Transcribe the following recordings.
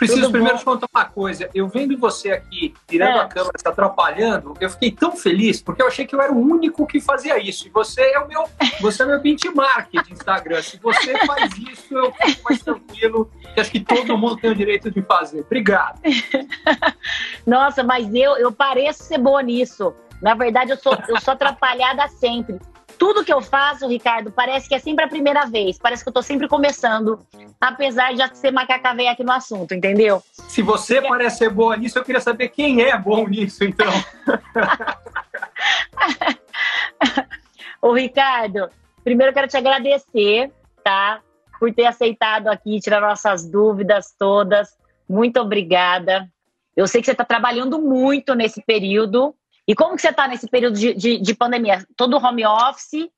Preciso Tudo primeiro bom? te contar uma coisa. Eu vendo você aqui, tirando É. a câmera, se atrapalhando, eu fiquei tão feliz, porque eu achei que eu era o único que fazia isso. E você é o meu, você é meu benchmark de Instagram. Se você faz isso, eu fico mais tranquilo. E acho que todo mundo tem o direito de fazer. Obrigado. Nossa, mas eu, eu pareço ser boa nisso. Na verdade, eu sou, eu sou atrapalhada sempre. Tudo que eu faço, Ricardo, parece que é sempre a primeira vez. Parece que eu tô sempre começando, apesar de já ser macaca velha aqui no assunto, entendeu? Se você parece ser boa nisso, eu queria saber quem é bom nisso, então. Ô, Ricardo, primeiro eu quero te agradecer, tá? Por ter aceitado aqui, tirar nossas dúvidas todas. Muito obrigada. Eu sei que você está trabalhando muito nesse período. E como que você está nesse período de, de, de pandemia? Todo home office?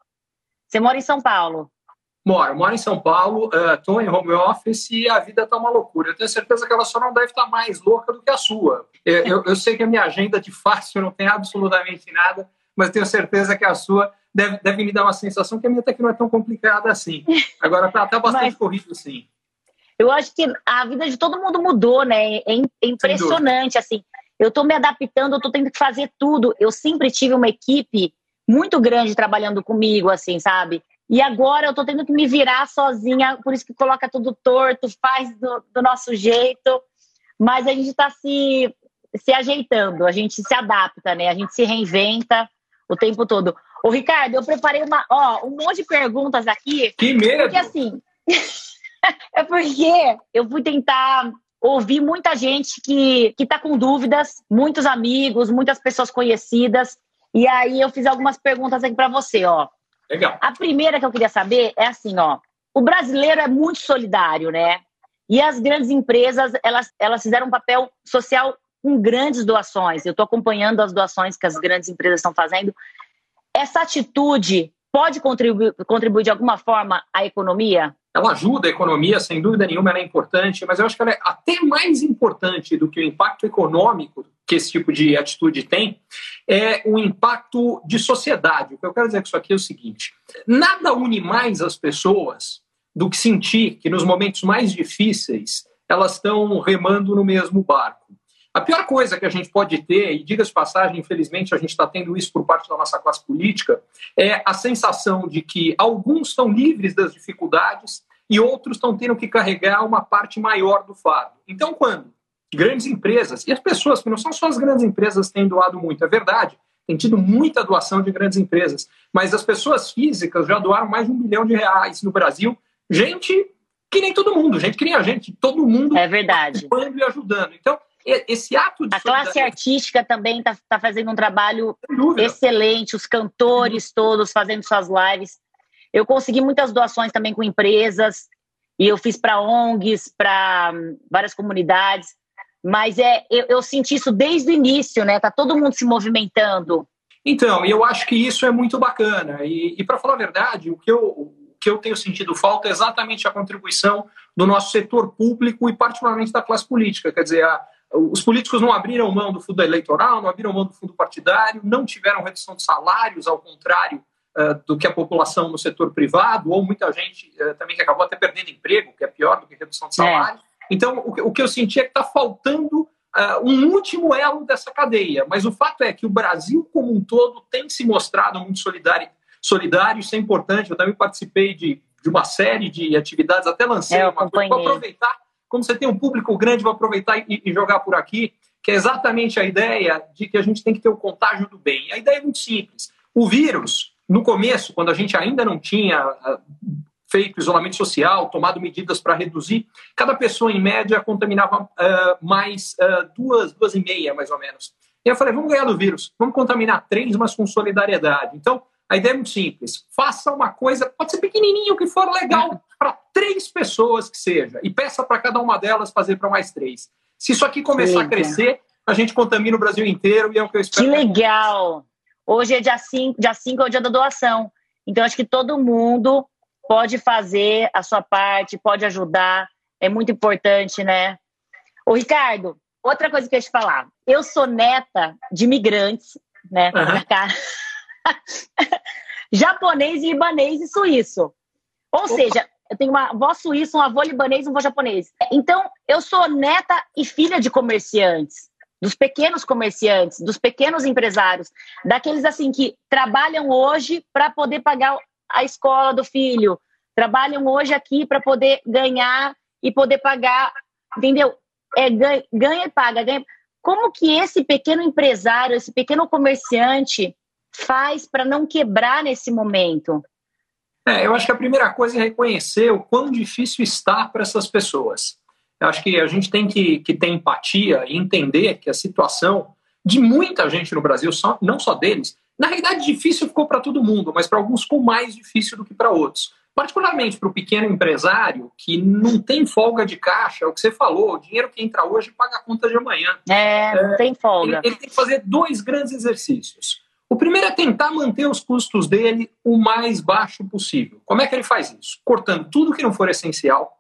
Você mora em São Paulo? Moro, moro em São Paulo, estou em home office e a vida está uma loucura. Eu tenho certeza que ela só não deve estar mais louca do que a sua. Eu, eu- eu sei que a minha agenda de fácil não tem absolutamente nada, mas tenho certeza que a sua deve, deve me dar uma sensação que a minha até que não é tão complicada assim. Agora está tá bastante Mas- corrido, sim. Eu acho que a vida de todo mundo mudou, né? É, é impressionante, assim. Eu tô me adaptando, eu tô tendo que fazer tudo. Eu sempre tive uma equipe muito grande trabalhando comigo, assim, sabe? E agora eu tô tendo que me virar sozinha, por isso que coloca tudo torto, faz do, do nosso jeito. Mas a gente tá se, se ajeitando, a gente se adapta, né? A gente se reinventa o tempo todo. Ô, Ricardo, eu preparei uma, ó, um monte de perguntas aqui Que medo! porque assim, é porque eu fui tentar ouvir muita gente que, que tá com dúvidas, muitos amigos, muitas pessoas conhecidas. E aí eu fiz algumas perguntas aqui para você, ó. Legal. A primeira que eu queria saber é assim, ó. O brasileiro é muito solidário, né? E as grandes empresas, elas, elas fizeram um papel social com grandes doações. Eu estou acompanhando as doações que as grandes empresas estão fazendo. Essa atitude pode contribuir, contribuir de alguma forma à economia? Ela ajuda a economia, sem dúvida nenhuma, ela é importante, mas eu acho que ela é até mais importante do que o impacto econômico que esse tipo de atitude tem, é o impacto de sociedade. O que eu quero dizer com isso aqui é o seguinte: nada une mais as pessoas do que sentir que nos momentos mais difíceis elas estão remando no mesmo barco. A pior coisa que a gente pode ter, e diga-se passagem, infelizmente a gente está tendo isso por parte da nossa classe política, é a sensação de que alguns estão livres das dificuldades e outros estão tendo que carregar uma parte maior do fardo. Então, quando grandes empresas, e as pessoas, que não são só as grandes empresas têm doado muito, é verdade, tem tido muita doação de grandes empresas, mas as pessoas físicas já doaram mais de um bilhão de reais no Brasil. Gente que nem todo mundo, gente que nem a gente, todo mundo É verdade. participando e ajudando. Então, esse ato de A classe artística também está tá fazendo um trabalho excelente, os cantores todos fazendo suas lives. Eu consegui muitas doações também com empresas, e eu fiz para ONGs, para várias comunidades. Mas é, eu, eu senti isso desde o início, né? Tá todo mundo se movimentando. Então, eu acho que isso é muito bacana. E, e para falar a verdade, o que, eu, o que eu tenho sentido falta é exatamente a contribuição do nosso setor público e, particularmente, da classe política. Quer dizer, a, os políticos não abriram mão do fundo eleitoral, não abriram mão do fundo partidário, não tiveram redução de salários, ao contrário uh, do que a população no setor privado, ou muita gente uh, também que acabou até perdendo emprego, que é pior do que redução de salário. É. Então, o que, eu senti é que está faltando Uh, um último elo dessa cadeia. Mas o fato é que o Brasil, como um todo, tem se mostrado muito solidário. solidário isso é importante. Eu também participei de, de uma série de atividades, até lancei é, uma coisa. Vou aproveitar, como você tem um público grande, vou aproveitar e, e, jogar por aqui, que é exatamente a ideia de que a gente tem que ter o contágio do bem. A ideia é muito simples. O vírus, no começo, quando a gente ainda não tinha uh, feito isolamento social, tomado medidas para reduzir, cada pessoa, em média, contaminava uh, mais uh, duas, duas e meia, mais ou menos. E eu falei, vamos ganhar do vírus, vamos contaminar três, mas com solidariedade. Então, a ideia é muito simples. Faça uma coisa, pode ser pequenininho, que for legal, para três pessoas que seja, e peça para cada uma delas fazer para mais três. Se isso aqui começar a crescer, a gente contamina o Brasil inteiro e é o que eu espero. Que legal! Hoje é dia 5, dia 5 é o dia da doação. Então, acho que todo mundo pode fazer a sua parte, pode ajudar. É muito importante, né? Ô, Ricardo, outra coisa que eu ia te falar. Eu sou neta de imigrantes, né? Uhum. Japonês, libanês e suíço. Ou Opa. seja, eu tenho uma avó suíça, um avô libanês, um avô japonês. Então, eu sou neta e filha de comerciantes, dos pequenos comerciantes, dos pequenos empresários, daqueles assim que trabalham hoje para poder pagar a escola do filho, trabalham hoje aqui para poder ganhar e poder pagar, entendeu? É, ganha, ganha e paga, ganha. Como que esse pequeno empresário, esse pequeno comerciante faz para não quebrar nesse momento? É, eu acho que a primeira coisa é reconhecer o quão difícil está para essas pessoas. Eu acho que a gente tem que, que ter empatia e entender que a situação de muita gente no Brasil, só, não só deles, na realidade difícil ficou para todo mundo, mas para alguns ficou mais difícil do que para outros. Particularmente para o pequeno empresário que não tem folga de caixa, é o que você falou, o dinheiro que entra hoje paga a conta de amanhã. É, não é, tem folga. Ele, ele tem que fazer dois grandes exercícios. O primeiro é tentar manter os custos dele o mais baixo possível. Como é que ele faz isso? Cortando tudo que não for essencial,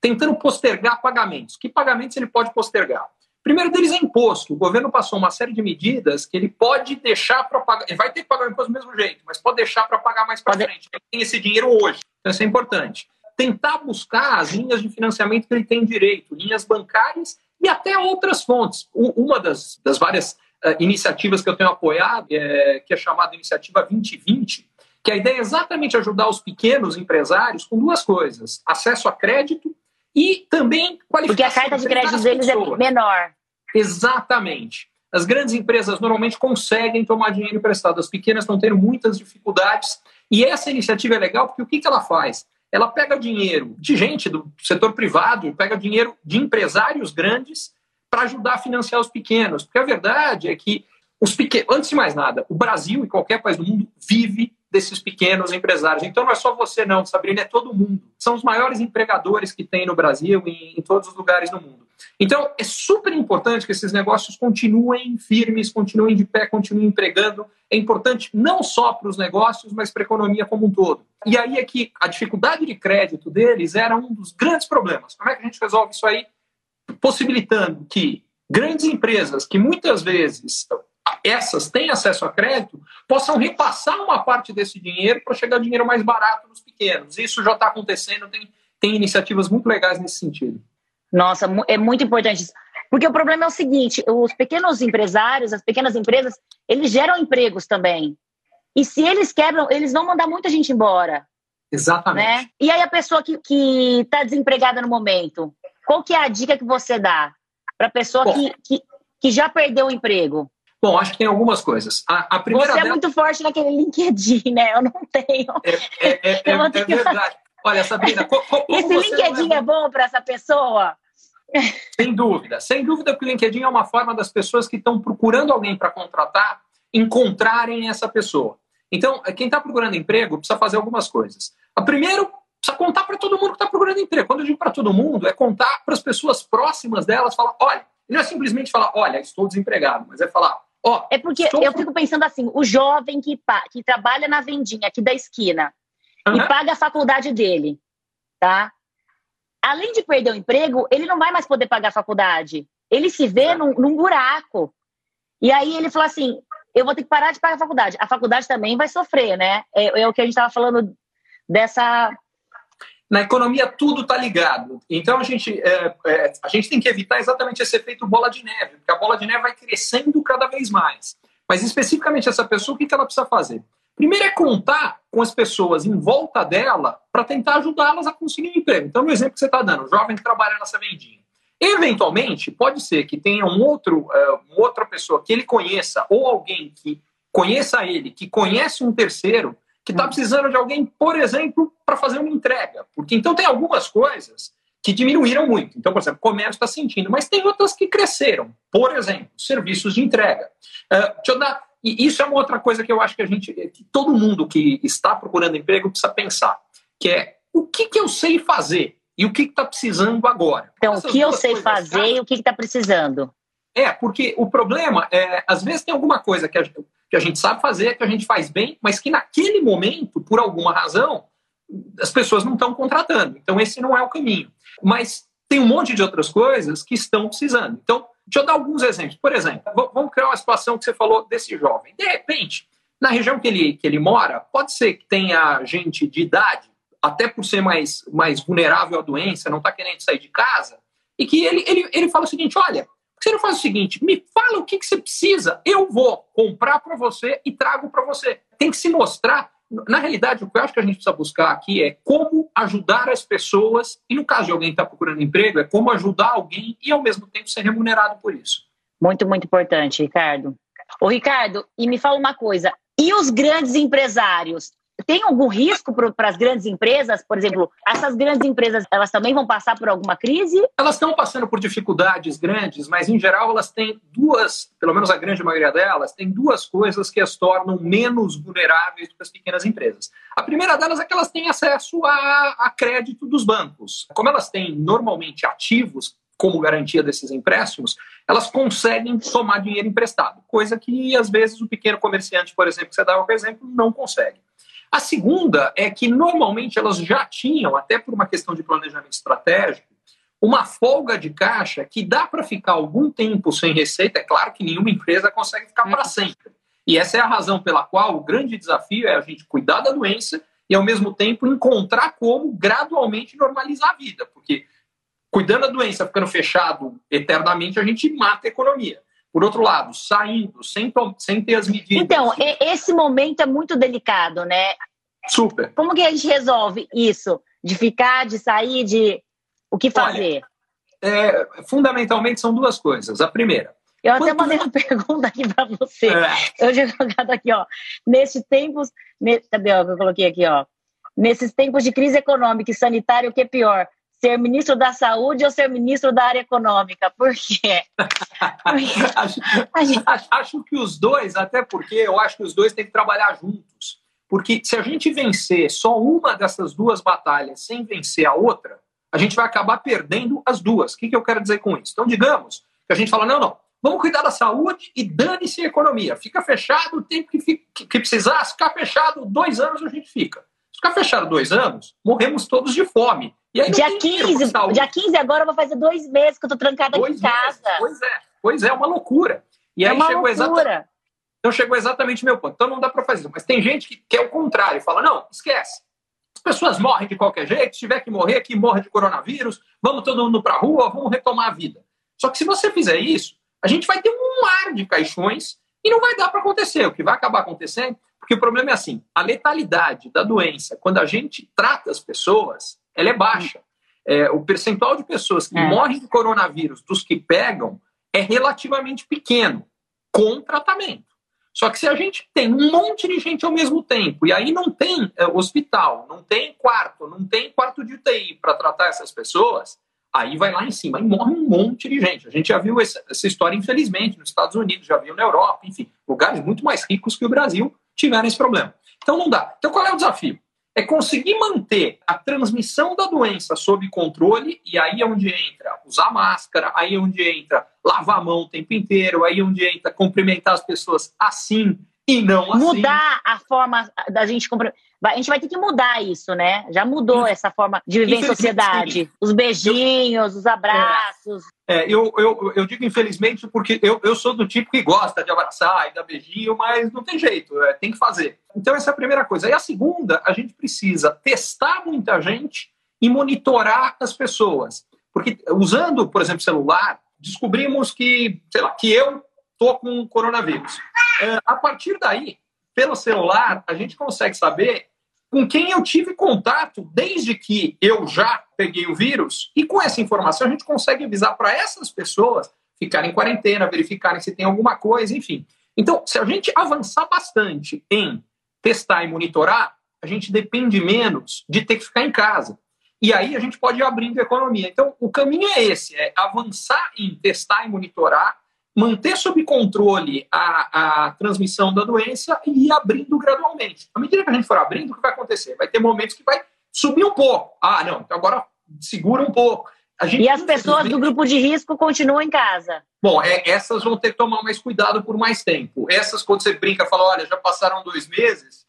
tentando postergar pagamentos. Que pagamentos ele pode postergar? O primeiro deles é imposto. O governo passou uma série de medidas que ele pode deixar para pagar. Ele vai ter que pagar o imposto do mesmo jeito, mas pode deixar para pagar mais para frente. Ele tem esse dinheiro hoje. Então, isso é importante. Tentar buscar as linhas de financiamento que ele tem direito, linhas bancárias e até outras fontes. Uma das, das várias iniciativas que eu tenho apoiado, é, que é chamada Iniciativa 2020, que a ideia é exatamente ajudar os pequenos empresários com duas coisas: acesso a crédito e também qualificação. Porque a carta de crédito deles é menor. Exatamente. As grandes empresas normalmente conseguem tomar dinheiro emprestado, as pequenas estão tendo muitas dificuldades. E essa iniciativa é legal porque o que, que ela faz? Ela pega dinheiro de gente do setor privado, pega dinheiro de empresários grandes para ajudar a financiar os pequenos. Porque a verdade é que os pequenos, antes de mais nada, o Brasil e qualquer país do mundo vive desses pequenos empresários. Então não é só você não, Sabrina, é todo mundo. São os maiores empregadores que tem no Brasil e em todos os lugares do mundo. Então é super importante que esses negócios continuem firmes, continuem de pé, continuem empregando. É importante não só para os negócios, mas para a economia como um todo. E aí é que a dificuldade de crédito deles era um dos grandes problemas. Como é que a gente resolve isso aí? Possibilitando que grandes empresas, que muitas vezes essas têm acesso a crédito, possam repassar uma parte desse dinheiro para chegar dinheiro mais barato nos pequenos. Isso já está acontecendo, tem, tem iniciativas muito legais nesse sentido. Nossa, é muito importante isso. Porque o problema é o seguinte: os pequenos empresários, as pequenas empresas, eles geram empregos também. E se eles quebram, eles vão mandar muita gente embora. Exatamente. Né? E aí a pessoa que está desempregada no momento, qual que é a dica que você dá para a pessoa que, que, que, já perdeu o emprego? Bom, acho que tem algumas coisas. A, a primeira você é muito forte naquele LinkedIn, né? Eu não tenho. É, é, é, é, é verdade. Olha, Sabrina, co, co, esse LinkedIn é bom para essa pessoa? Sem dúvida, sem dúvida que o LinkedIn é uma forma das pessoas que estão procurando alguém para contratar encontrarem essa pessoa. Então, quem está procurando emprego precisa fazer algumas coisas. A primeiro, precisa contar para todo mundo que está procurando emprego. Quando eu digo para todo mundo, é contar para as pessoas próximas delas, falar, olha, não é simplesmente falar, olha, estou desempregado, mas é falar, ó. É porque estou... eu fico pensando assim, o jovem que, que trabalha na vendinha aqui da esquina uhum. e paga a faculdade dele, tá? Além de perder o emprego, ele não vai mais poder pagar a faculdade. Ele se vê num, num buraco. E aí ele fala assim, eu vou ter que parar de pagar a faculdade. A faculdade também vai sofrer, né? É, é o que a gente estava falando dessa na economia tudo está ligado. Então a gente, é, é, a gente tem que evitar exatamente esse efeito bola de neve, porque a bola de neve vai crescendo cada vez mais. Mas especificamente essa pessoa, o que ela precisa fazer? Primeiro é contar com as pessoas em volta dela para tentar ajudá-las a conseguir um emprego. Então, no exemplo que você está dando, o jovem que trabalha nessa vendinha. Eventualmente, pode ser que tenha um outro, uh, uma outra pessoa que ele conheça, ou alguém que conheça ele, que conhece um terceiro, que está precisando de alguém, por exemplo, para fazer uma entrega. Porque então tem algumas coisas que diminuíram muito. Então, por exemplo, o comércio está sentindo, mas tem outras que cresceram. Por exemplo, serviços de entrega. Uh, deixa eu dar, e isso é uma outra coisa que eu acho que a gente, que todo mundo que está procurando emprego precisa pensar, que é o que, que eu sei fazer e o que está precisando agora. Então, o que eu sei fazer e o que está precisando. É, porque o problema é, às vezes tem alguma coisa que a, que a gente sabe fazer, que a gente faz bem, mas que naquele momento, por alguma razão, as pessoas não estão contratando. Então, esse não é o caminho. Mas tem um monte de outras coisas que estão precisando. Então, deixa eu dar alguns exemplos. Por exemplo, vamos criar uma situação que você falou desse jovem. De repente, na região que ele, que ele mora, pode ser que tenha gente de idade, até por ser mais, mais vulnerável à doença, não está querendo sair de casa, e que ele, ele, ele fala o seguinte: olha, você não faz o seguinte, me fala o que, que você precisa, eu vou comprar para você e trago para você. Tem que se mostrar. Na realidade, o que eu acho que a gente precisa buscar aqui é como ajudar as pessoas, e no caso de alguém que está procurando emprego, é como ajudar alguém e ao mesmo tempo ser remunerado por isso. Muito, muito importante, Ricardo. Ô, Ricardo, e me fala uma coisa: e os grandes empresários? Tem algum risco para as grandes empresas? Por exemplo, essas grandes empresas, elas também vão passar por alguma crise? Elas estão passando por dificuldades grandes, mas em geral elas têm duas, pelo menos a grande maioria delas, tem duas coisas que as tornam menos vulneráveis do que as pequenas empresas. A primeira delas é que elas têm acesso a, a crédito dos bancos. Como elas têm normalmente ativos como garantia desses empréstimos, elas conseguem tomar dinheiro emprestado, coisa que às vezes o pequeno comerciante, por exemplo, que você dava como exemplo, não consegue. A segunda é que normalmente elas já tinham, até por uma questão de planejamento estratégico, uma folga de caixa que dá para ficar algum tempo sem receita. É claro que nenhuma empresa consegue ficar para sempre. E essa é a razão pela qual o grande desafio é a gente cuidar da doença e, ao mesmo tempo, encontrar como gradualmente normalizar a vida. Porque cuidando da doença, ficando fechado eternamente, a gente mata a economia. Por outro lado, saindo, sem, sem ter as medidas. Então, esse momento é muito delicado, né? Super. Como que a gente resolve isso? De ficar, de sair, de. O que fazer? Olha, é, fundamentalmente são duas coisas. A primeira. Eu até mandei uma pergunta aqui para você. É. Eu tinha colocado aqui, ó. Nesses tempos. Ne, cadê ó, que eu coloquei aqui, ó? Nesses tempos de crise econômica e sanitária, o que é pior? Ser ministro da saúde ou ser ministro da área econômica? Por quê? acho, acho, acho, que os dois, até porque eu acho que os dois têm que trabalhar juntos. Porque se a gente vencer só uma dessas duas batalhas sem vencer a outra, a gente vai acabar perdendo as duas. O que, que eu quero dizer com isso? Então, digamos que a gente fala: não, não, vamos cuidar da saúde e dane-se a economia. Fica fechado o tempo que, que, que precisar, ficar fechado dois anos, a gente fica. Ficar fechado dois anos, morremos todos de fome dia 15, dia 15 agora eu vou fazer dois meses que eu tô trancada aqui em casa. Pois é, pois é, uma loucura. E é aí uma chegou loucura. exatamente. Então chegou exatamente o meu ponto. Então não dá para fazer isso. Mas tem gente que quer o contrário, fala: não, esquece. As pessoas morrem de qualquer jeito, se tiver que morrer, que morra de coronavírus, vamos todo mundo para a rua, vamos retomar a vida. Só que se você fizer isso, a gente vai ter um mar de caixões e não vai dar para acontecer. O que vai acabar acontecendo, porque o problema é assim: a letalidade da doença, quando a gente trata as pessoas, ela é baixa. É, o percentual de pessoas que é. morrem de coronavírus dos que pegam é relativamente pequeno, com tratamento. Só que se a gente tem um monte de gente ao mesmo tempo, e aí não tem é, hospital, não tem quarto, não tem quarto de UTI para tratar essas pessoas, aí vai lá em cima e morre um monte de gente. A gente já viu essa, essa história, infelizmente, nos Estados Unidos, já viu na Europa, enfim, lugares muito mais ricos que o Brasil tiveram esse problema. Então não dá. Então qual é o desafio? é conseguir manter a transmissão da doença sob controle, e aí é onde entra usar máscara, aí é onde entra lavar a mão o tempo inteiro, aí é onde entra cumprimentar as pessoas assim e não assim. Mudar a forma da gente cumprimentar. A gente vai ter que mudar isso, né? Já mudou essa forma de viver em sociedade. Os beijinhos, os abraços. É, eu, eu, eu digo infelizmente porque eu, eu sou do tipo que gosta de abraçar e dar beijinho, mas não tem jeito, é, tem que fazer. Então, essa é a primeira coisa. E a segunda, a gente precisa testar muita gente e monitorar as pessoas. Porque usando, por exemplo, celular, descobrimos que, sei lá, que eu tô com coronavírus. É, a partir daí, pelo celular, a gente consegue saber com quem eu tive contato desde que eu já peguei o vírus, e com essa informação a gente consegue avisar para essas pessoas ficarem em quarentena, verificarem se tem alguma coisa, enfim. Então, se a gente avançar bastante em testar e monitorar, a gente depende menos de ter que ficar em casa. E aí a gente pode ir abrindo a economia. Então, o caminho é esse: é avançar em testar e monitorar, manter sob controle a, a transmissão da doença e ir abrindo gradualmente. À medida que a gente for abrindo, o que vai acontecer? Vai ter momentos que vai subir um pouco. Ah, não, então agora segura um pouco. E as pessoas do grupo de risco continuam em casa. Bom, é, essas vão ter que tomar mais cuidado por mais tempo. Essas, quando você brinca, fala, olha, já passaram dois meses,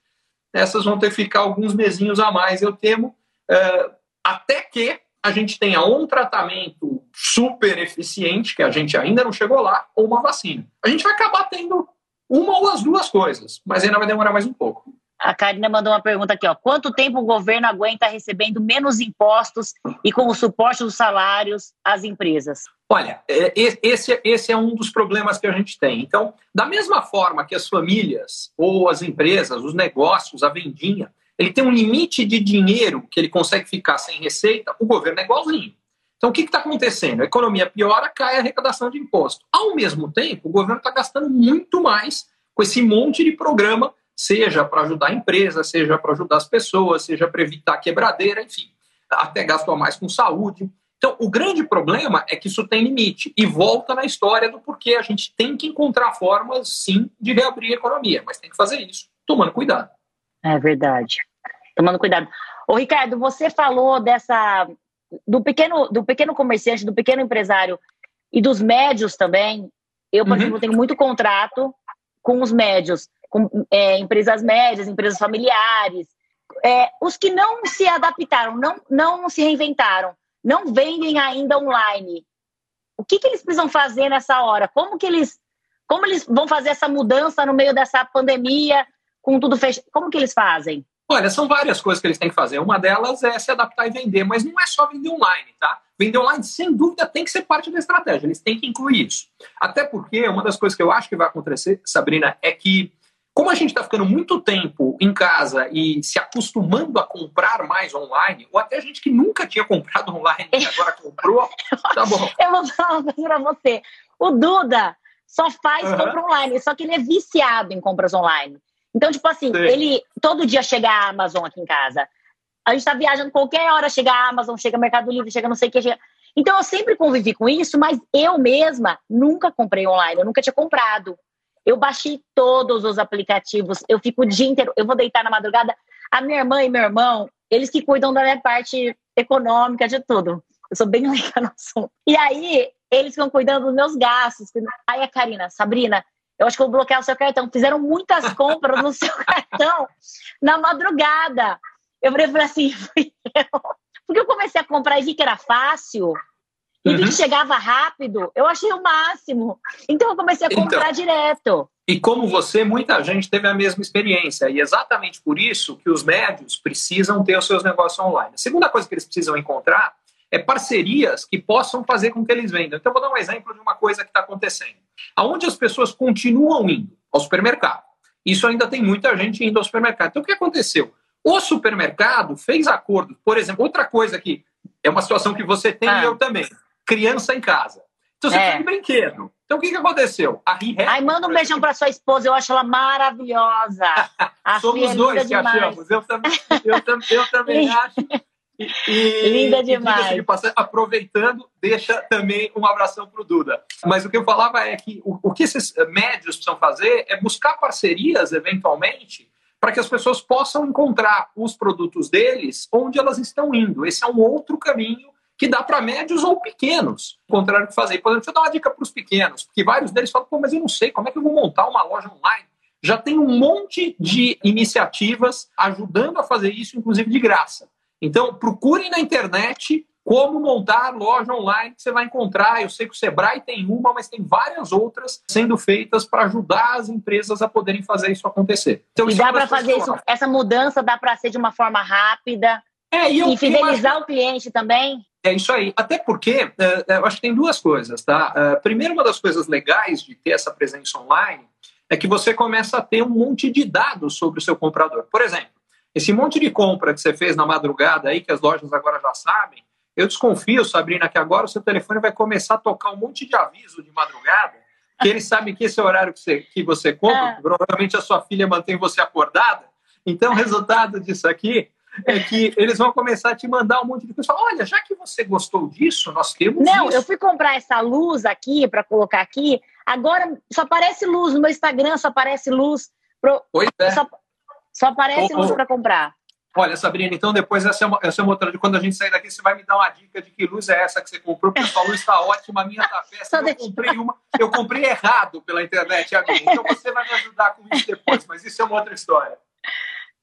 essas vão ter que ficar alguns mesinhos a mais, eu temo, é, até que a gente tenha um tratamento super eficiente, que a gente ainda não chegou lá, ou uma vacina. A gente vai acabar tendo uma ou as duas coisas, mas ainda vai demorar mais um pouco. A Karina mandou uma pergunta aqui, ó. Quanto tempo o governo aguenta recebendo menos impostos e com o suporte dos salários às empresas? Olha, é, esse, esse é um dos problemas que a gente tem. Então, da mesma forma que as famílias ou as empresas, os negócios, a vendinha, ele tem um limite de dinheiro que ele consegue ficar sem receita, o governo é igualzinho. Então, o que está acontecendo? A economia piora, cai a arrecadação de imposto. Ao mesmo tempo, o governo está gastando muito mais com esse monte de programa seja para ajudar a empresa, seja para ajudar as pessoas, seja para evitar quebradeira, enfim, até gastou mais com saúde. Então, o grande problema é que isso tem limite e volta na história do porquê a gente tem que encontrar formas, sim, de reabrir a economia, mas tem que fazer isso tomando cuidado. É verdade. Tomando cuidado. Ô, Ricardo, você falou dessa do pequeno, do pequeno comerciante, do pequeno empresário e dos médios também. Eu, por uhum. exemplo, tenho muito contrato com os médios com é, empresas médias, empresas familiares. É, os que não se adaptaram, não, não se reinventaram, não vendem ainda online. O que, que eles precisam fazer nessa hora? Como que eles, como eles vão fazer essa mudança no meio dessa pandemia, com tudo fechado? Como que eles fazem? Olha, são várias coisas que eles têm que fazer. Uma delas é se adaptar e vender, mas não é só vender online, tá? Vender online, sem dúvida, tem que ser parte da estratégia. Eles têm que incluir isso. Até porque uma das coisas que eu acho que vai acontecer, Sabrina, é que como a gente está ficando muito tempo em casa e se acostumando a comprar mais online, ou até gente que nunca tinha comprado online e agora comprou, tá bom. Eu vou falar uma coisa para você. O Duda só faz uhum. compra online, só que ele é viciado em compras online. Então, tipo assim, Sim. ele todo dia chega a Amazon aqui em casa. A gente está viajando qualquer hora, chega a Amazon, chega Mercado Livre, chega não sei o que. Chega... Então, eu sempre convivi com isso, mas eu mesma nunca comprei online, eu nunca tinha comprado. Eu baixei todos os aplicativos. Eu fico o dia inteiro. Eu vou deitar na madrugada. A minha irmã e meu irmão, eles que cuidam da minha parte econômica, de tudo. Eu sou bem leiga no assunto. E aí, eles ficam cuidando dos meus gastos. Aí a Karina, Sabrina, eu acho que eu vou bloquear o seu cartão. Fizeram muitas compras no seu cartão na madrugada. Eu falei assim, porque eu comecei a comprar e vi que era fácil. E uhum. que chegava rápido, eu achei o máximo. Então eu comecei a comprar então, direto. E como você, muita gente teve a mesma experiência. E exatamente por isso que os médios precisam ter os seus negócios online. A segunda coisa que eles precisam encontrar é parcerias que possam fazer com que eles vendam. Então, eu vou dar um exemplo de uma coisa que está acontecendo. Aonde as pessoas continuam indo ao supermercado. Isso ainda tem muita gente indo ao supermercado. Então, o que aconteceu? O supermercado fez acordo. Por exemplo, outra coisa que é uma situação que você tem ah. e eu também criança em casa. Então você é. tem brinquedo. Então o que, que aconteceu? A Ai, manda um beijão para sua esposa, eu acho ela maravilhosa. Somos dois que demais. achamos. Eu, também, eu, também, eu também acho. E, Linda demais. De passar, aproveitando, deixa também um abração para o Duda. Mas o que eu falava é que o, o que esses médios precisam fazer é buscar parcerias, eventualmente, para que as pessoas possam encontrar os produtos deles onde elas estão indo. Esse é um outro caminho que dá para médios ou pequenos. O contrário que fazer. Por exemplo, deixa eu dar uma dica para os pequenos, porque vários deles falam, pô, mas eu não sei, como é que eu vou montar uma loja online? Já tem um monte de iniciativas ajudando a fazer isso, inclusive de graça. Então, procurem na internet como montar loja online que você vai encontrar. Eu sei que o Sebrae tem uma, mas tem várias outras sendo feitas para ajudar as empresas a poderem fazer isso acontecer. Então, e dá é para fazer isso, essa mudança dá para ser de uma forma rápida. É, e, eu, e fidelizar o cliente também. É isso aí. Até porque é, é, eu acho que tem duas coisas, tá? É, primeiro, uma das coisas legais de ter essa presença online é que você começa a ter um monte de dados sobre o seu comprador. Por exemplo, esse monte de compra que você fez na madrugada aí, que as lojas agora já sabem, eu desconfio, Sabrina, que agora o seu telefone vai começar a tocar um monte de aviso de madrugada, que eles sabem que esse é o horário que você, que você compra, é. provavelmente a sua filha mantém você acordada. Então, o resultado disso aqui é que eles vão começar a te mandar um monte de coisa. Olha, já que você gostou disso, nós temos. Não, isso. eu fui comprar essa luz aqui para colocar aqui. Agora só aparece luz no meu Instagram, só aparece luz. Pro... Pois é. Só, só aparece luz para comprar. Olha, Sabrina, então depois essa é, uma, essa é uma outra. Quando a gente sair daqui, você vai me dar uma dica de que luz é essa que você comprou, porque sua luz está ótima, a minha está péssima. Eu comprei uma, eu comprei errado pela internet a minha. Então você vai me ajudar com isso depois, mas isso é uma outra história.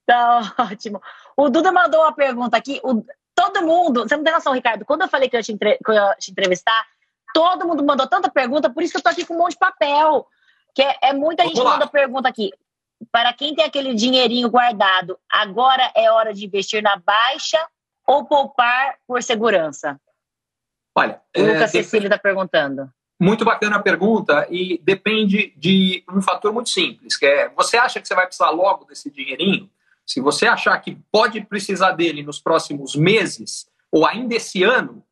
Tá ótimo. O Duda mandou uma pergunta aqui. O, todo mundo, você não tem noção, Ricardo, quando eu falei que eu, te entre, que eu ia te entrevistar, todo mundo mandou tanta pergunta, por isso que eu tô aqui com um monte de papel. Que é, é muita Vamos gente lá. manda pergunta aqui para quem tem aquele dinheirinho guardado, agora é hora de investir na baixa ou poupar por segurança? Olha, o Lucas é, Cecília está perguntando. Muito bacana a pergunta e depende de um fator muito simples, que é, você acha que você vai precisar logo desse dinheirinho? Se você achar que pode precisar dele nos próximos meses ou ainda esse ano,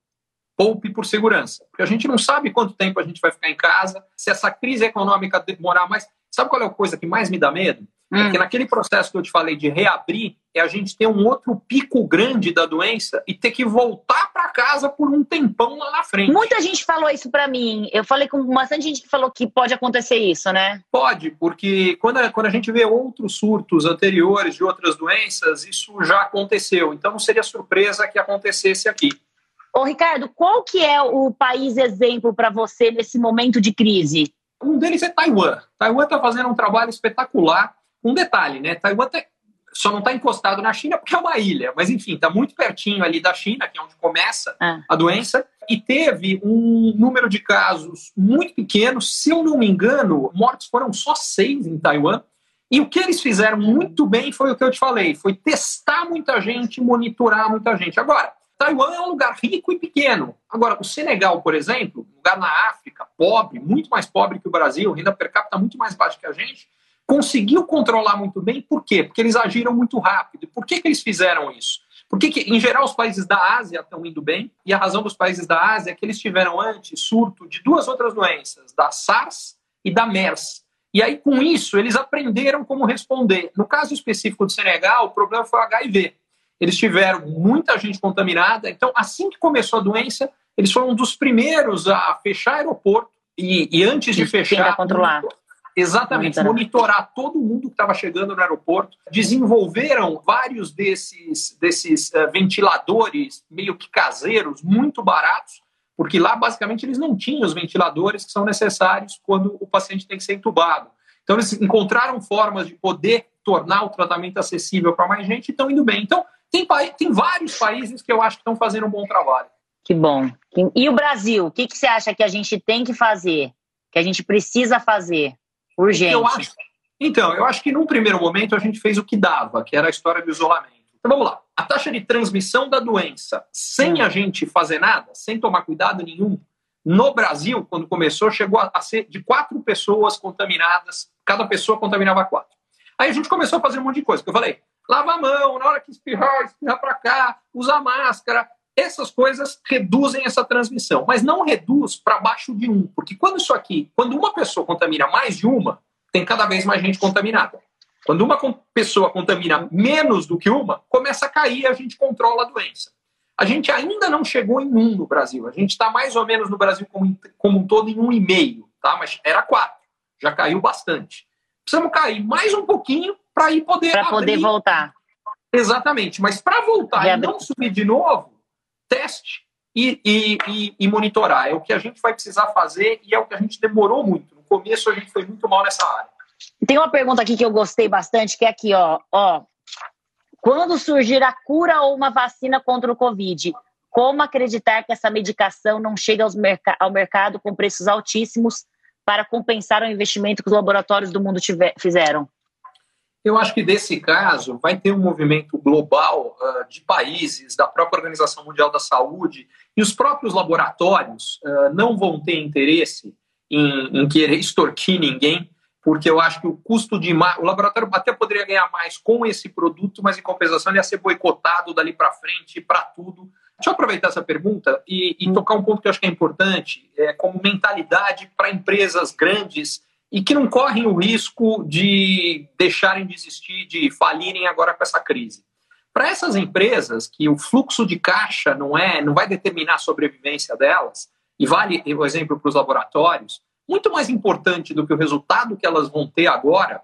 poupe por segurança. Porque a gente não sabe quanto tempo a gente vai ficar em casa, se essa crise econômica demorar mais. Sabe qual é a coisa que mais me dá medo? É hum. É que naquele processo que eu te falei de reabrir, é a gente ter um outro pico grande da doença e ter que voltar para casa por um tempão lá na frente. Muita gente falou isso para mim. Eu falei com bastante gente que falou que pode acontecer isso, né? Pode, porque quando a, quando a gente vê outros surtos anteriores de outras doenças, isso já aconteceu. Então não seria surpresa que acontecesse aqui. Ô, Ricardo, qual que é o país exemplo para você nesse momento de crise? Um deles é Taiwan. Taiwan está fazendo um trabalho espetacular. Um detalhe, né? Taiwan tá, só não está encostado na China porque é uma ilha, mas enfim, está muito pertinho ali da China, que é onde começa ah. a doença, e teve um número de casos muito pequeno. Se eu não me engano, mortos foram só seis em Taiwan. E o que eles fizeram muito bem foi o que eu te falei: foi testar muita gente, monitorar muita gente. Agora, Taiwan é um lugar rico e pequeno. Agora, o Senegal, por exemplo, um lugar na África, pobre, muito mais pobre que o Brasil, renda per capita muito mais baixa que a gente, conseguiu controlar muito bem. Por quê? Porque eles agiram muito rápido. Por que, que eles fizeram isso? Porque, que, em geral, os países da Ásia estão indo bem, e a razão dos países da Ásia é que eles tiveram antes surto de duas outras doenças, da SARS e da MERS. E aí, com isso, eles aprenderam como responder. No caso específico do Senegal, o problema foi o HIV eles tiveram muita gente contaminada. Então, assim que começou a doença, eles foram um dos primeiros a fechar aeroporto e, e antes de fechar. controlar. Exatamente, monitorar. monitorar todo mundo que estava chegando no aeroporto. Desenvolveram vários desses, desses uh, ventiladores meio que caseiros, muito baratos, porque lá basicamente eles não tinham os ventiladores que são necessários quando o paciente tem que ser entubado. Então eles encontraram formas de poder tornar o tratamento acessível para mais gente e estão indo bem. Então, tem, tem vários países que eu acho que estão fazendo um bom trabalho. Que bom. E o Brasil? O que, que você acha que a gente tem que fazer? Que a gente precisa fazer? Urgente. Eu acho, então, eu acho que num primeiro momento a gente fez o que dava, que era a história do isolamento. Então vamos lá. A taxa de transmissão da doença, sem hum. a gente fazer nada, sem tomar cuidado nenhum, no Brasil, quando começou, chegou a ser de quatro pessoas contaminadas, cada pessoa contaminava quatro. Aí a gente começou a fazer um monte de coisa, que eu falei, lava a mão, na hora que espirrar, espirrar para cá, usa máscara. Essas coisas reduzem essa transmissão, mas não reduz para baixo de um, porque quando isso aqui, quando uma pessoa contamina mais de uma, tem cada vez mais gente contaminada. Quando uma pessoa contamina menos do que uma, começa a cair e a gente controla a doença. A gente ainda não chegou em um no Brasil. A gente está mais ou menos no Brasil como, como um todo em um e meio, tá? Mas era quatro. Já caiu bastante. Precisamos cair mais um pouquinho para ir poder. Para poder voltar. Exatamente. Mas para voltar Reabrir. e não subir de novo, teste e, e, e, e, monitorar. É o que a gente vai precisar fazer e é o que a gente demorou muito. No começo a gente foi muito mal nessa área. Tem uma pergunta aqui que eu gostei bastante, que é aqui, ó. ó quando surgir a cura ou uma vacina contra o Covid, como acreditar que essa medicação não chega ao mercado com preços altíssimos para compensar o investimento que os laboratórios do mundo tiver, fizeram? Eu acho que desse caso vai ter um movimento global uh, de países, da própria Organização Mundial da Saúde, e os próprios laboratórios uh, não vão ter interesse em, em, querer extorquir ninguém, porque eu acho que o custo de. O laboratório até poderia ganhar mais com esse produto, mas em compensação ele ia ser boicotado dali para frente, para tudo. Deixa eu aproveitar essa pergunta e, e, tocar um ponto que eu acho que é importante, é, como mentalidade para empresas grandes e que não correm o risco de deixarem de existir, de falirem agora com essa crise. Para essas empresas que o fluxo de caixa não é, não vai determinar a sobrevivência delas, e vale o exemplo para os laboratórios, muito mais importante do que o resultado que elas vão ter agora,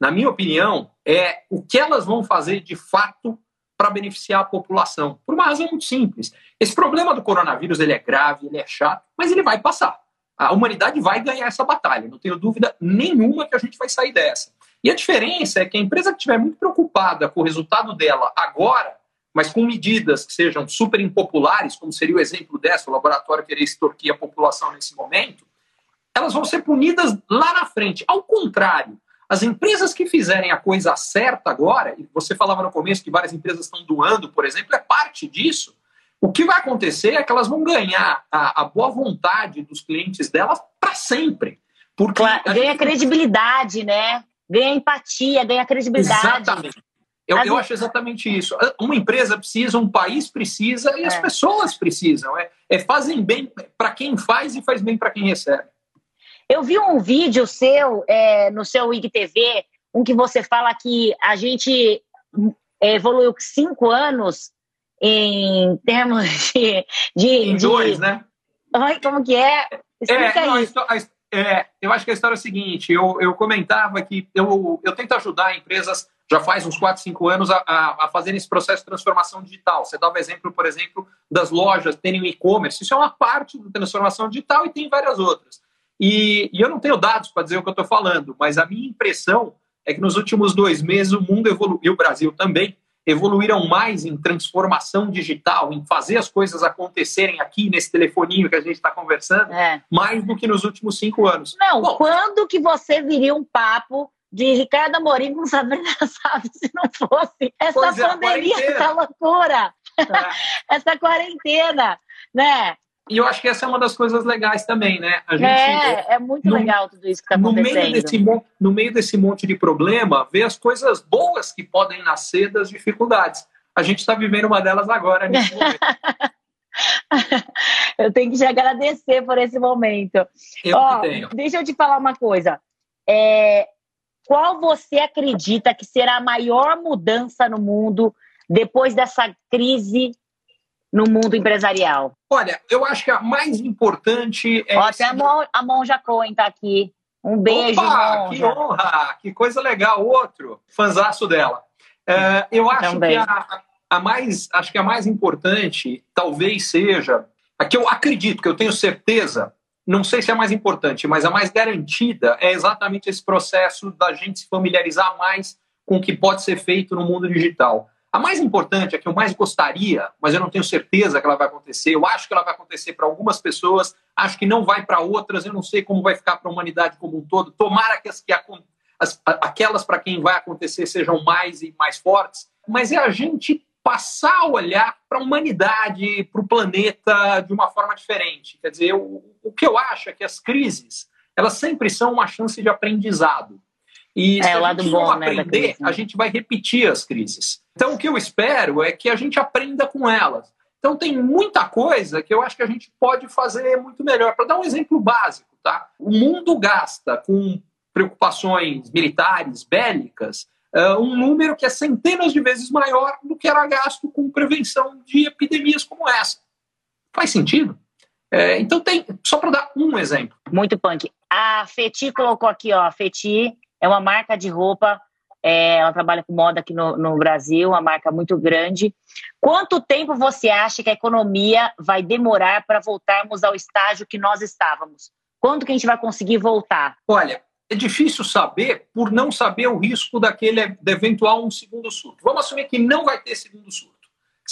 na minha opinião, é o que elas vão fazer de fato para beneficiar a população. Por uma razão muito simples. Esse problema do coronavírus ele é grave, ele é chato, mas ele vai passar. A humanidade vai ganhar essa batalha, não tenho dúvida nenhuma que a gente vai sair dessa. E a diferença é que a empresa que estiver muito preocupada com o resultado dela agora, mas com medidas que sejam super impopulares, como seria o exemplo dessa, o laboratório querer extorquir a população nesse momento, elas vão ser punidas lá na frente. Ao contrário, as empresas que fizerem a coisa certa agora, e você falava no começo que várias empresas estão doando, por exemplo, é parte disso. O que vai acontecer é que elas vão ganhar a, a boa vontade dos clientes delas para sempre. Porque claro, ganha gente... credibilidade, né? Ganha empatia, ganha credibilidade. Exatamente. Eu, eu, acho exatamente isso. Uma empresa precisa, um país precisa e é. as pessoas precisam. É, é fazem bem para quem faz e faz bem para quem recebe. Eu vi um vídeo seu é, no seu IGTV, um que você fala que a gente é, evoluiu cinco anos em termos de. de em de... dois, né? Ai, como que é? Explica é, não, a, é, eu acho que a história é a seguinte: eu, eu comentava que eu, eu tento ajudar empresas já faz uns 4, 5 anos a, a, a fazer esse processo de transformação digital. Você dava exemplo, por exemplo, das lojas terem e-commerce. Isso é uma parte da transformação digital e tem várias outras. E, e eu não tenho dados para dizer o que eu estou falando, mas a minha impressão é que nos últimos dois meses o mundo evoluiu, e o Brasil também, evoluíram mais em transformação digital, em fazer as coisas acontecerem aqui nesse telefoninho que a gente está conversando, é. mais do que nos últimos cinco anos. Não, Bom, quando que você viria um papo de Ricardo Amorim com Sabrina Sabe se não fosse essa é, pandemia, essa loucura, é. essa quarentena, né? E eu acho que essa é uma das coisas legais também, né? A gente, é, é muito no, legal tudo isso que está acontecendo. No meio, desse, no meio desse monte de problema, ver as coisas boas que podem nascer das dificuldades. A gente está vivendo uma delas agora, nesse momento. eu tenho que te agradecer por esse momento. Eu Ó, tenho. Deixa eu te falar uma coisa. É, qual você acredita que será a maior mudança no mundo depois dessa crise no mundo empresarial? Olha, eu acho que a mais importante é. Ó, esse... a, Mon, a Monja Cohen está aqui. Um beijo, Opa, Que honra! Que coisa legal. Outro, fanzaço dela. É, eu acho Também. que a, a, mais, acho que a mais importante talvez seja a que eu acredito, que eu tenho certeza, não sei se é a mais importante, mas a mais garantida é exatamente esse processo da gente se familiarizar mais com o que pode ser feito no mundo digital. A mais importante, a que eu mais gostaria, mas eu não tenho certeza que ela vai acontecer, eu acho que ela vai acontecer para algumas pessoas, acho que não vai para outras, eu não sei como vai ficar para a humanidade como um todo. Tomara que, as, que as, aquelas para quem vai acontecer sejam mais e mais fortes, mas é a gente passar a olhar para a humanidade, para o planeta de uma forma diferente. Quer dizer, o, o que eu acho é que as crises, elas sempre são uma chance de aprendizado. E é, se a gente não né, aprender, né, a gente vai repetir as crises. Então, o que eu espero é que a gente aprenda com elas. Então, tem muita coisa que eu acho que a gente pode fazer muito melhor. Para dar um exemplo básico, tá? O mundo gasta com preocupações militares, bélicas, uh, um número que é centenas de vezes maior do que era gasto com prevenção de epidemias como essa. Faz sentido? É, então, tem, só para dar um exemplo. Muito punk. A Feti colocou aqui, ó, a Feti é uma marca de roupa, é, ela trabalha com moda aqui no, no Brasil, uma marca muito grande. Quanto tempo você acha que a economia vai demorar para voltarmos ao estágio que nós estávamos? Quando que a gente vai conseguir voltar? Olha, é difícil saber por não saber o risco daquele eventual um segundo surto. Vamos assumir que não vai ter segundo surto.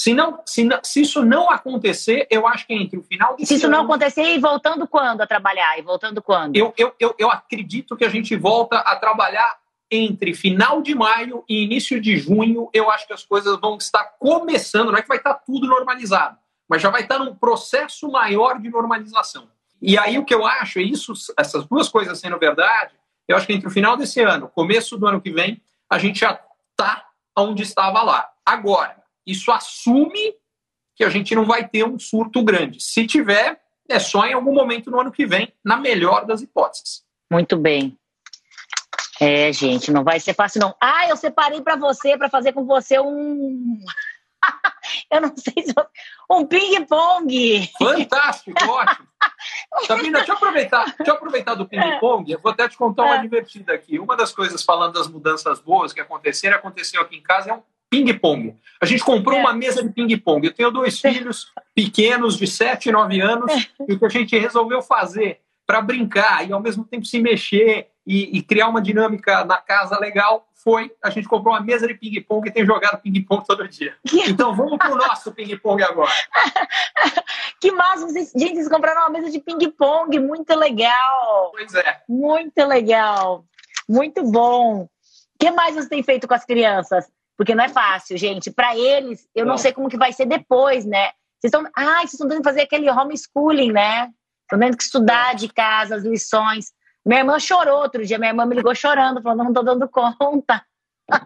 Se, não, se, não, se isso não acontecer, eu acho que entre o final de Se isso ano, não acontecer, e voltando quando a trabalhar? E voltando quando? Eu, eu, eu, eu acredito que a gente volta a trabalhar entre final de maio e início de junho. Eu acho que as coisas vão estar começando, não é que vai estar tudo normalizado, mas já vai estar num processo maior de normalização. E aí o que eu acho é isso, essas duas coisas sendo verdade, eu acho que entre o final desse ano, começo do ano que vem, a gente já está onde estava lá. Agora, isso assume que a gente não vai ter um surto grande. Se tiver, é só em algum momento no ano que vem, na melhor das hipóteses. Muito bem. É, gente, não vai ser fácil não. Ah, eu separei para você, para fazer com você um eu não sei se um ping-pong. Fantástico, ótimo. Sabina, deixa eu aproveitar, deixa eu aproveitar do ping-pong. Eu vou até te contar uma é. divertida aqui. Uma das coisas, falando das mudanças boas que aconteceram, aconteceu aqui em casa, é um ping-pong. A gente comprou é. uma mesa de ping-pong. Eu tenho dois filhos pequenos, de 7 e 9 anos, e o que a gente resolveu fazer para brincar e ao mesmo tempo se mexer e, e, criar uma dinâmica na casa legal foi a gente comprou uma mesa de ping-pong e tem jogado ping-pong todo dia. Então vamos pro nosso ping-pong agora. que massa! Vocês, gente, vocês compraram uma mesa de ping-pong, muito legal! Pois é. Muito legal! Muito bom! O que mais você tem feito com as crianças? Porque não é fácil, gente. Para eles, eu não. não sei como que vai ser depois, né? Vocês estão, ah, vocês estão tendo que fazer aquele homeschooling, né? Estão tendo que estudar de casa as lições. Minha irmã chorou outro dia, minha irmã me ligou chorando, falando, não estou dando conta.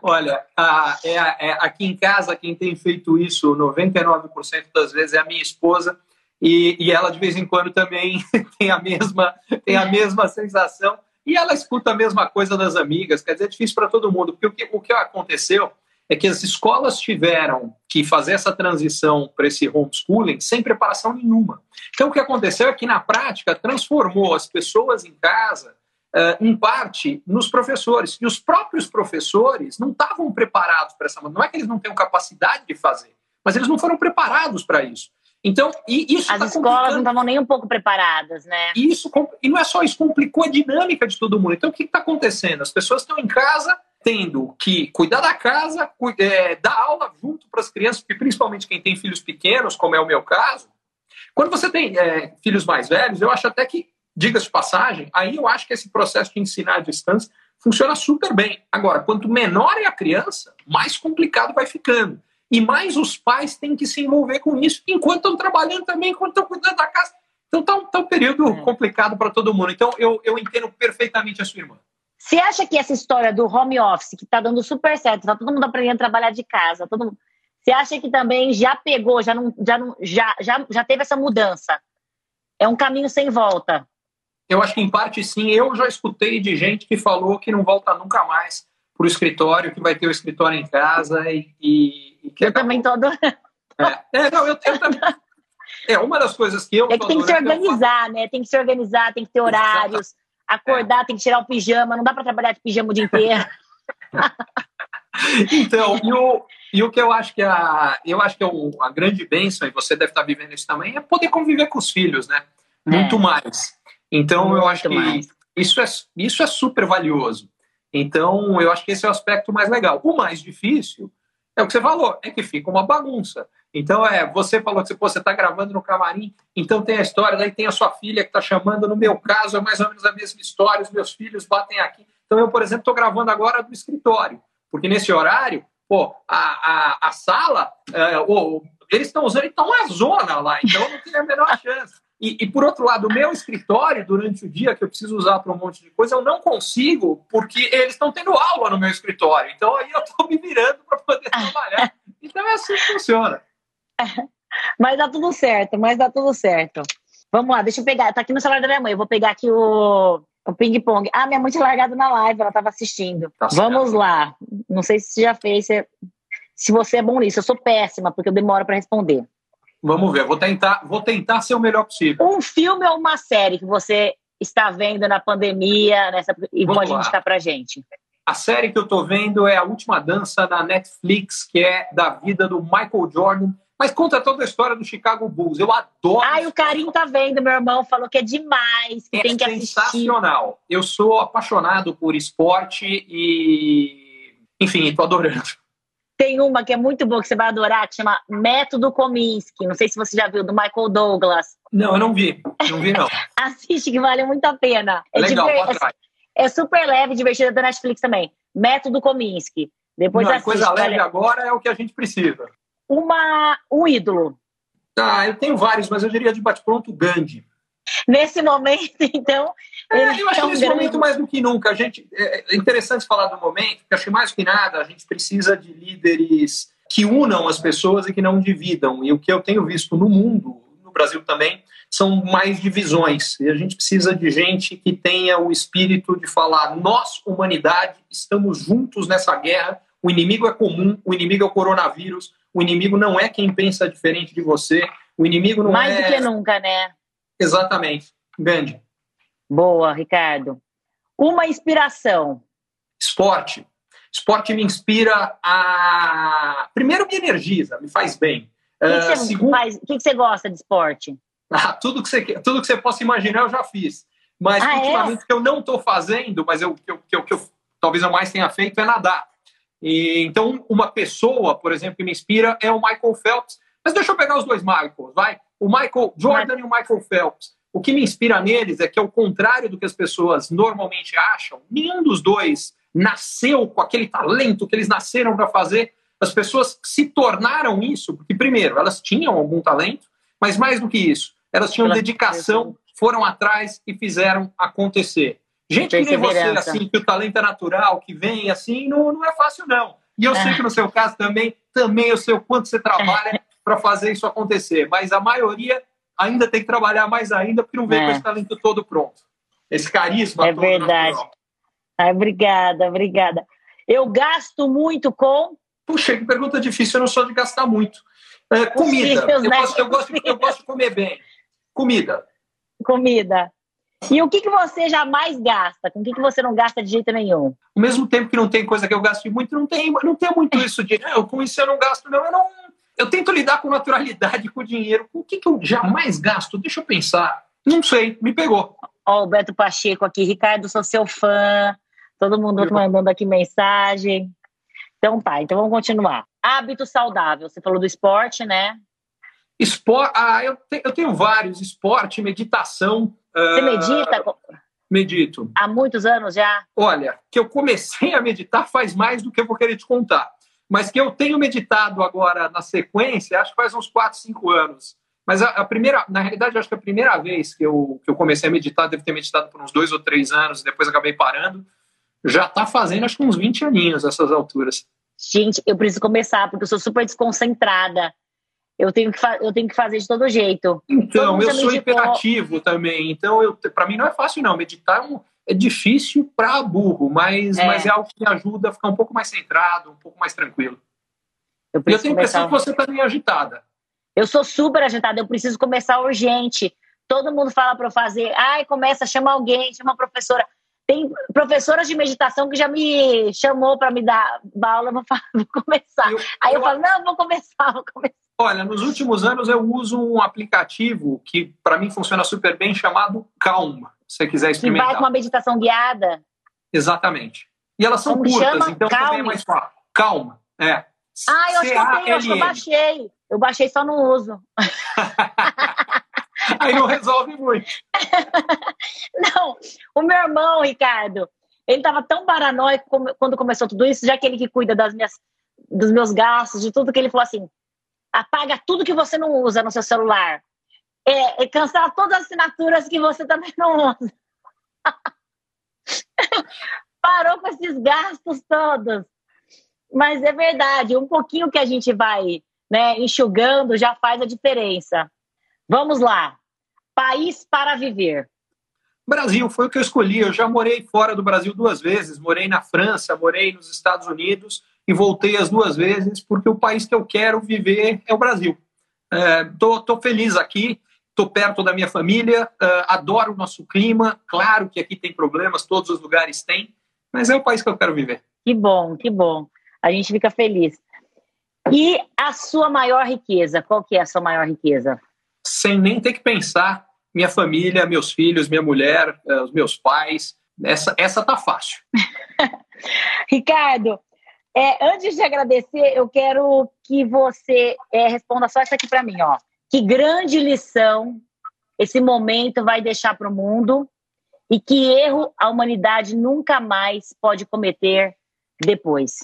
Olha, a, é, é, aqui em casa, quem tem feito isso 99% das vezes é a minha esposa, e, e ela de vez em quando também tem a mesma, tem a mesma sensação, e ela escuta a mesma coisa das amigas, quer dizer, é difícil para todo mundo, porque o que, o que aconteceu é que as escolas tiveram que fazer essa transição para esse homeschooling sem preparação nenhuma. Então, o que aconteceu é que, na prática, transformou as pessoas em casa, uh, em parte, nos professores. E os próprios professores não estavam preparados para essa. Não é que eles não tenham capacidade de fazer, mas eles não foram preparados para isso. Então, e isso As tá escolas não estavam nem um pouco preparadas, né? E, isso, e não é só isso, complicou a dinâmica de todo mundo. Então, o que está acontecendo? As pessoas estão em casa tendo que cuidar da casa, é, dar aula junto para as crianças, principalmente quem tem filhos pequenos, como é o meu caso. Quando você tem é, filhos mais velhos, eu acho até que, diga-se passagem, aí eu acho que esse processo de ensinar à distância funciona super bem. Agora, quanto menor é a criança, mais complicado vai ficando. E mais os pais têm que se envolver com isso, enquanto estão trabalhando também, enquanto estão cuidando da casa. Então está um, tá um período é. complicado para todo mundo. Então eu, eu entendo perfeitamente a sua irmã. Você acha que essa história do home office, que está dando super certo, está todo mundo aprendendo a trabalhar de casa, todo mundo... Você acha que também já pegou, já, não, já, não, já, já, já teve essa mudança? É um caminho sem volta? Eu acho que em parte sim. Eu já escutei de gente que falou que não volta nunca mais para o escritório, que vai ter o escritório em casa e, e, e que eu também tô adorando. É, é não, eu, eu também. É uma das coisas que eu. É que tem que se organizar, né? Tem que se organizar, tem que ter horários acordar, é. tem que tirar o pijama, não dá para trabalhar de pijama o dia inteiro. então, e o, e o que eu acho que é a, eu acho que é o, a grande bênção, e você deve estar vivendo isso também, é poder conviver com os filhos, né? Muito é. mais. Então, Muito eu acho que isso é, isso é super valioso. Então, eu acho que esse é o aspecto mais legal. O mais difícil é o que você falou, é que fica uma bagunça. Então, é, você falou que você está gravando no camarim, então tem a história, daí tem a sua filha que está chamando, no meu caso é mais ou menos a mesma história, os meus filhos batem aqui. Então, eu, por exemplo, estou gravando agora do escritório, porque nesse horário, pô, a, a, a sala, é, o, eles estão usando, então uma zona lá, então não tem a menor chance. E, e, por outro lado, o meu escritório, durante o dia, que eu preciso usar para um monte de coisa, eu não consigo, porque eles estão tendo aula no meu escritório. Então aí eu estou me virando para poder trabalhar. Então é assim que funciona. Mas dá tudo certo, mas dá tudo certo. Vamos lá, deixa eu pegar. Tá aqui no celular da minha mãe. Eu vou pegar aqui o, o ping-pong. Ah, minha mãe tinha largado na live, ela estava assistindo. Tá Vamos lá. Não sei se você já fez, se, se você é bom nisso. Eu sou péssima, porque eu demoro para responder. Vamos ver, vou tentar, vou tentar ser o melhor possível. Um filme ou uma série que você está vendo na pandemia nessa, e Vamos pode lá. indicar pra gente? A série que eu estou vendo é A Última Dança da Netflix, que é da vida do Michael Jordan, mas conta toda a história do Chicago Bulls. Eu adoro. Ai, o Karim tá vendo, meu irmão falou que é demais, que é tem que assistir. sensacional. Eu sou apaixonado por esporte e, enfim, tô adorando. Tem uma que é muito boa, que você vai adorar, que chama Método Kominsky. Não sei se você já viu, do Michael Douglas. Não, eu não vi. Não vi, não. Assiste, que vale muito a pena. É, Legal, diver... é, é super leve, divertido, da Netflix também. Método Kominsky. Depois não, assiste, coisa leve agora é o que a gente precisa. Uma, um ídolo. Ah, eu tenho vários, mas eu diria de bate-pronto Gandhi. Nesse momento, então. É, eu acho que nesse grande... momento mais do que nunca. A gente, é, é interessante falar do momento, porque acho que mais do que nada a gente precisa de líderes que unam as pessoas e que não dividam. E o que eu tenho visto no mundo, no Brasil também, são mais divisões. E a gente precisa de gente que tenha o espírito de falar: nós, humanidade, estamos juntos nessa guerra. O inimigo é comum, o inimigo é o coronavírus, o inimigo não é quem pensa diferente de você, o inimigo não mais é. Mais do que nunca, né? Exatamente. Grande. Boa, Ricardo. Uma inspiração. Esporte. Esporte me inspira a. Primeiro, me energiza, me faz bem. O que, que, você, segundo... faz... que, que você gosta de esporte? Ah, tudo, que você, tudo que você possa imaginar eu já fiz. Mas ah, é? ultimamente é? que eu não estou fazendo, mas eu, que, eu, que, eu, que eu talvez eu mais tenha feito é nadar. E, então, uma pessoa, por exemplo, que me inspira é o Michael Phelps. Mas deixa eu pegar os dois Michaels, vai? O Michael Jordan e o Michael Phelps. O que me inspira neles é que, ao contrário do que as pessoas normalmente acham, nenhum dos dois nasceu com aquele talento que eles nasceram para fazer. As pessoas se tornaram isso, porque, primeiro, elas tinham algum talento, mas mais do que isso, elas tinham dedicação, foram atrás e fizeram acontecer. Gente que nem você, assim, que o talento é natural, que vem assim, não, não é fácil, não. E eu é. sei que no seu caso também, também eu sei o quanto você trabalha para fazer isso acontecer. Mas a maioria ainda tem que trabalhar mais ainda, porque não vem é. com esse talento todo pronto. Esse carisma é. É verdade. Ai, obrigada, obrigada. Eu gasto muito com. Puxa, que pergunta difícil, eu não sou de gastar muito. É, comida. Filhos, eu, né? gosto, eu, gosto, eu gosto de comer bem. Comida. Comida. E o que, que você jamais gasta? Com o que, que você não gasta de jeito nenhum? Ao mesmo tempo que não tem coisa que eu gasto muito, não tem, não tem muito isso de eu, com isso eu não gasto, não. Eu, não. Eu tento lidar com naturalidade com o dinheiro. Com o que, que eu jamais gasto? Deixa eu pensar. Não sei, me pegou. Ó, o Beto Pacheco aqui. Ricardo, sou seu fã. Todo mundo eu... mandando aqui mensagem. Então tá, então vamos continuar. Hábito saudável. Você falou do esporte, né? Esporte, ah, eu, te, eu tenho vários. Esporte, meditação, você medita? Uh, medito. Há muitos anos já? Olha, que eu comecei a meditar faz mais do que eu vou querer te contar. Mas que eu tenho meditado agora na sequência, acho que faz uns 4, 5 anos. Mas a, a, primeira, na realidade, acho que a primeira vez que eu, que eu comecei a meditar, devo ter meditado por uns dois ou três anos, depois acabei parando. Já está fazendo, acho que uns 20 aninhos essas alturas. Gente, eu preciso começar, porque eu sou super desconcentrada eu tenho que, eu tenho que fazer de todo jeito. Então, eu sou hiperativo também. Então, para mim não é fácil, não. Meditar é, é difícil para burro, mas é. mas é algo que ajuda a ficar um pouco mais centrado, um pouco mais tranquilo. Eu, eu tenho a impressão que você está meio agitada. Eu sou super agitada, eu preciso começar urgente. Todo mundo fala para eu fazer, ai, começa, chama alguém, chama a professora. Tem professoras de meditação que já me chamou para me dar aula, vou, falar, vou começar. Eu, Aí eu, eu falo, não, vou começar, vou começar. Olha, nos últimos anos eu uso um aplicativo que para mim funciona super bem chamado Calma, você quiser experimentar. Vai com uma meditação guiada? Exatamente. E elas são Como curtas, chama? então Calma. também é mais fácil. Calma, é. Ah, eu acho que eu tenho, eu acho que eu baixei. Eu baixei, só não uso. Aí não resolve muito. não, o meu irmão, Ricardo, ele estava tão paranoico quando começou tudo isso, já que ele que cuida das minhas, dos meus gastos, de tudo, que ele falou assim: apaga tudo que você não usa no seu celular. É, é todas as assinaturas que você também não usa. Parou com esses gastos todos. Mas é verdade, um pouquinho que a gente vai né, enxugando já faz a diferença. Vamos lá. País para viver. Brasil foi o que eu escolhi. Eu já morei fora do Brasil duas vezes. Morei na França, morei nos Estados Unidos e voltei as duas vezes porque o país que eu quero viver é o Brasil. Estou é, feliz aqui, estou perto da minha família, é, adoro o nosso clima. Claro que aqui tem problemas, todos os lugares têm, mas é o país que eu quero viver. Que bom, que bom. A gente fica feliz. E a sua maior riqueza? Qual que é a sua maior riqueza? Sem nem ter que pensar, minha família, meus filhos, minha mulher, é, os meus pais. Essa, essa tá fácil. Ricardo, é, antes de agradecer, eu quero que você é, responda só essa aqui para mim, ó. Que grande lição esse momento vai deixar para o mundo e que erro a humanidade nunca mais pode cometer depois.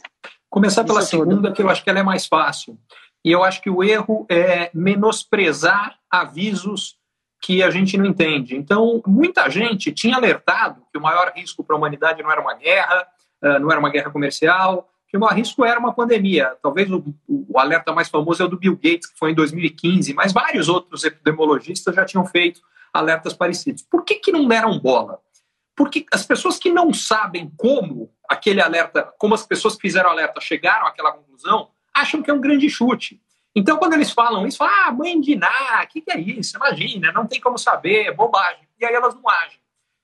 Começar pela Isso segunda, tudo. que eu acho que ela é mais fácil. E eu acho que o erro é menosprezar avisos que a gente não entende. Então, muita gente tinha alertado que o maior risco para a humanidade não era uma guerra, ah, não era uma guerra comercial, que o risco era uma pandemia. Talvez o, o, alerta mais famoso é o do Bill Gates, que foi em 2015, mas vários outros epidemiologistas já tinham feito alertas parecidos. Por que, que não deram bola? Porque as pessoas que não sabem como aquele alerta, como as pessoas que fizeram alerta chegaram àquela conclusão, acham que é um grande chute. Então, quando eles falam isso, ah, mãe de Ná, o que, que é isso? Imagina, não tem como saber, é bobagem. E aí elas não agem.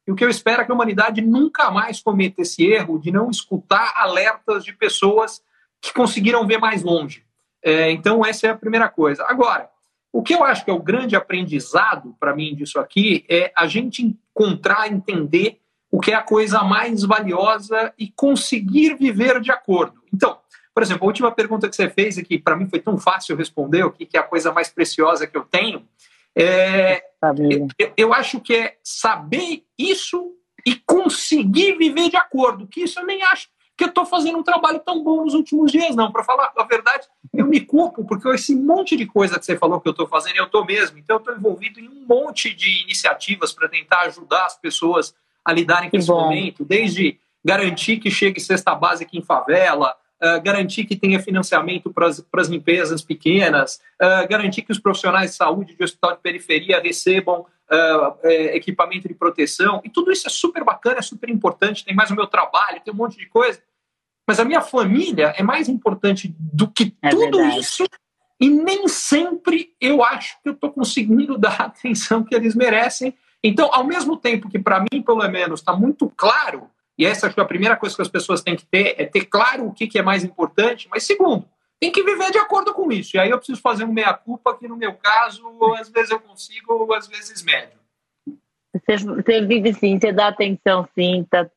E o que eu espero é que a humanidade nunca mais cometa esse erro de não escutar alertas de pessoas que conseguiram ver mais longe. É, então, essa é a primeira coisa. Agora, o que eu acho que é o grande aprendizado para mim disso aqui é a gente encontrar, entender o que é a coisa mais valiosa e conseguir viver de acordo. Então, por exemplo, a última pergunta que você fez, e que para mim foi tão fácil responder, o que é a coisa mais preciosa que eu tenho, é, eu, eu acho que é saber isso e conseguir viver de acordo, que isso eu nem acho que eu estou fazendo um trabalho tão bom nos últimos dias, não. Para falar a verdade, eu me culpo, porque esse monte de coisa que você falou que eu estou fazendo, eu estou mesmo. Então, eu estou envolvido em um monte de iniciativas para tentar ajudar as pessoas a lidarem com esse momento, desde garantir que chegue cesta básica em favela, uh, garantir que tenha financiamento para as limpezas pequenas, uh, garantir que os profissionais de saúde de hospital de periferia recebam uh, equipamento de proteção. E tudo isso é super bacana, é super importante. Tem mais o meu trabalho, tem um monte de coisa. Mas a minha família é mais importante do que é tudo verdade. isso. E nem sempre eu acho que eu estou conseguindo dar a atenção que eles merecem. Então, ao mesmo tempo que para mim, pelo menos, está muito claro e essa é a primeira coisa que as pessoas têm que ter, é ter claro o que, que é mais importante, mas segundo, tem que viver de acordo com isso. E aí eu preciso fazer um meia-culpa, que no meu caso, às vezes eu consigo, às vezes médio. Você, você vive sim, você dá atenção sim, tá,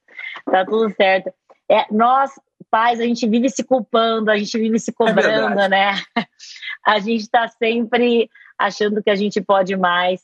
tá tudo certo. É, nós, pais, a gente vive se culpando, a gente vive se cobrando, é né? A gente está sempre achando que a gente pode mais.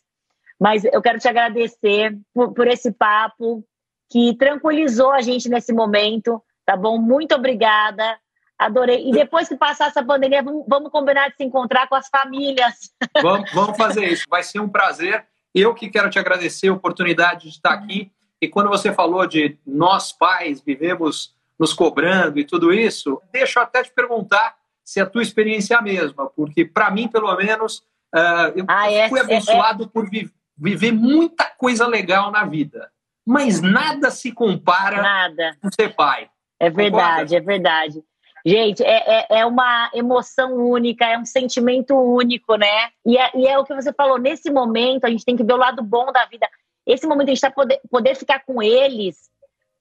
Mas eu quero te agradecer por, por esse papo, que tranquilizou a gente nesse momento, tá bom? Muito obrigada. Adorei. E depois que passar essa pandemia, vamos, combinar de se encontrar com as famílias. Vamos, vamos fazer isso. Vai ser um prazer. Eu que quero te agradecer a oportunidade de estar aqui. E quando você falou de nós pais vivemos nos cobrando e tudo isso, deixa eu até te perguntar se a tua experiência é a mesma, porque para mim, pelo menos, uh, eu ah, é, fui abençoado é, é... por vi viver muita coisa legal na vida mas nada se compara nada. com ser pai. É verdade, Concorda? é verdade. Gente, é, é, é, uma emoção única, é um sentimento único, né? E é, e é, o que você falou, nesse momento a gente tem que ver o lado bom da vida. Esse momento a gente tá poder, poder ficar com eles.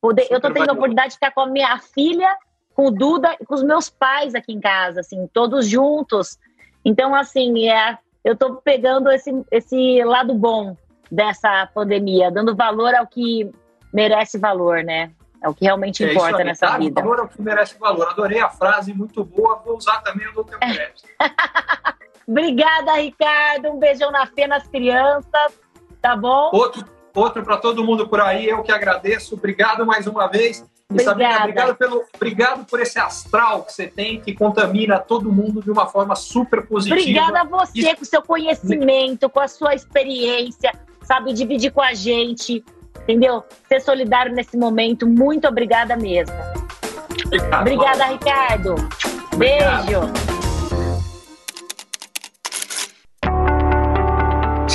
Poder, eu tô tendo a oportunidade de ficar com a minha filha, com o Duda e com os meus pais aqui em casa, assim, todos juntos. Então, assim, é, eu tô pegando esse, esse lado bom dessa pandemia, dando valor ao que merece valor, né? É o que realmente é importa aí, nessa vida. Valor ao que merece valor. Adorei a frase, muito boa. Vou usar também o Dr. Crédito. Obrigada, Ricardo. Um beijão na fé nas crianças. Tá bom? Outro, outro para todo mundo por aí. Eu que agradeço. Obrigado mais uma vez. Obrigada. obrigado, pelo, obrigado por esse astral que você tem, que contamina todo mundo de uma forma super positiva. Obrigada a você, Isso... com o seu conhecimento, com a sua experiência, sabe, dividir com a gente, entendeu? Ser solidário nesse momento. Muito obrigada mesmo. Obrigado, obrigada, Ricardo. Obrigado. Beijo.